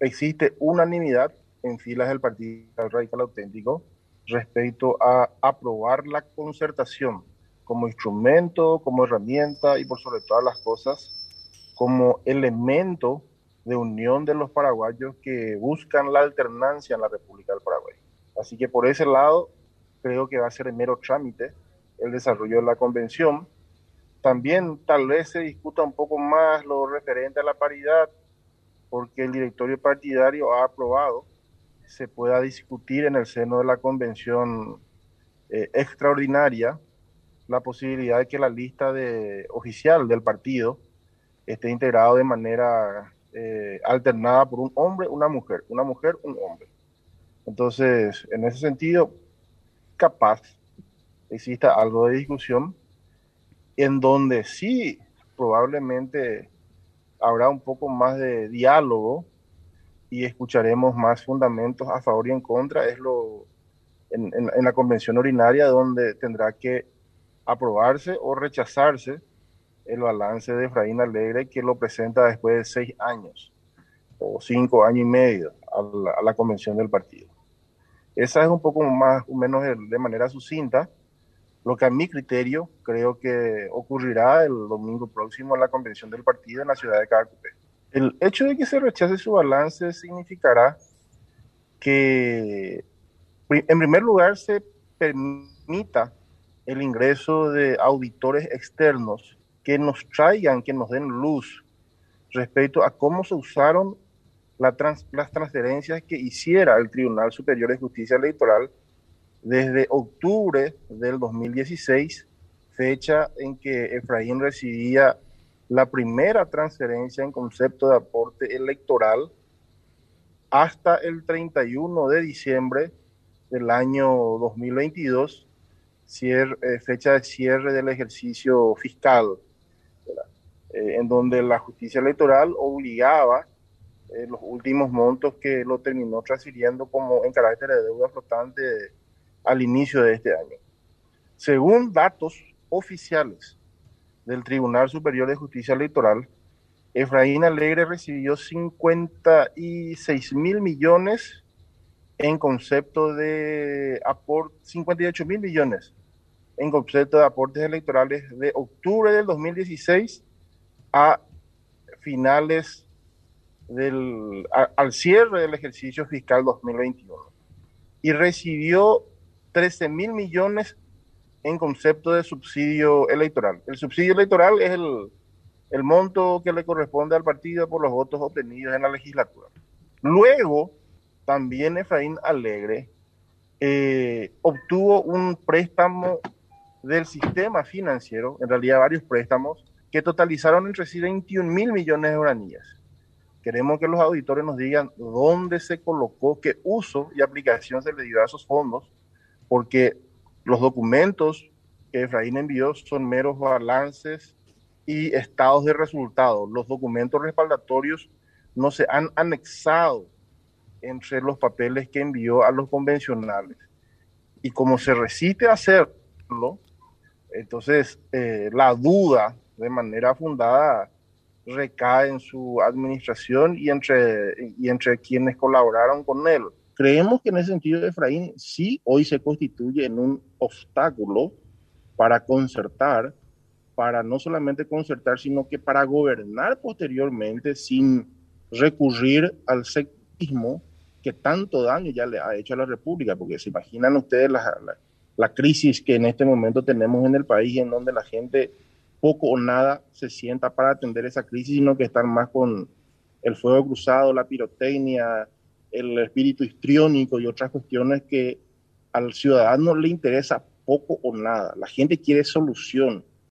existe unanimidad en filas del Partido Radical Auténtico respecto a aprobar la concertación como instrumento, como herramienta y por sobre todas las cosas, como elemento de unión de los paraguayos que buscan la alternancia en la República del Paraguay. Así que por ese lado, creo que va a ser mero trámite el desarrollo de la convención. También tal vez se discuta un poco más lo referente a la paridad, porque el directorio partidario ha aprobado se pueda discutir en el seno de la convención eh, extraordinaria la posibilidad de que la lista de, oficial del partido esté integrado de manera eh, alternada por un hombre, una mujer, una mujer, un hombre. Entonces, en ese sentido, capaz exista algo de discusión en donde sí probablemente habrá un poco más de diálogo y escucharemos más fundamentos a favor y en contra, es lo en, en, la convención ordinaria donde tendrá que aprobarse o rechazarse el balance de Efraín Alegre que lo presenta después de seis años o cinco años y medio a la, a la convención del partido. Esa es un poco más o menos de manera sucinta lo que a mi criterio creo que ocurrirá el domingo próximo en la convención del partido en la ciudad de Caracupé. El hecho de que se rechace su balance significará que, en primer lugar, se permita el ingreso de auditores externos que nos traigan, que nos den luz respecto a cómo se usaron las transferencias que hiciera el Tribunal Superior de Justicia Electoral desde octubre del 2016, fecha en que Efraín recibía la primera transferencia en concepto de aporte electoral hasta el 31 de diciembre del año 2022, cier, eh, fecha de cierre del ejercicio fiscal, eh, en donde la justicia electoral obligaba eh, los últimos montos que lo terminó transfiriendo como en carácter de deuda flotante al inicio de este año. Según datos oficiales del Tribunal Superior de Justicia Electoral, Efraín Alegre recibió 56 mil millones en concepto de aporte, 58 mil millones en concepto de aportes electorales de octubre del 2016 a finales del, al cierre del ejercicio fiscal 2021 y recibió 13 mil millones en concepto de subsidio electoral. El subsidio electoral es el, monto que le corresponde al partido por los votos obtenidos en la legislatura. Luego, también Efraín Alegre eh, obtuvo un préstamo del sistema financiero, en realidad varios préstamos, que totalizaron entre sí 21 mil millones de oranillas. Queremos que los auditores nos digan dónde se colocó, qué uso y aplicación se le dio a esos fondos, porque los documentos que Efraín envió son meros balances y estados de resultados. Los documentos respaldatorios no se han anexado entre los papeles que envió a los convencionales. Y como se resiste a hacerlo, entonces eh, la duda de manera fundada recae en su administración y entre, y entre quienes colaboraron con él. Creemos que en ese sentido Efraín sí hoy se constituye en un obstáculo para concertar, para no solamente concertar, sino que para gobernar posteriormente sin recurrir al sectismo que tanto daño ya le ha hecho a la República, porque se imaginan ustedes la, la, la crisis que en este momento tenemos en el país, en donde la gente poco o nada se sienta para atender esa crisis, sino que están más con el fuego cruzado, la pirotecnia, el espíritu histriónico y otras cuestiones que al ciudadano le interesa poco o nada. La gente quiere solución.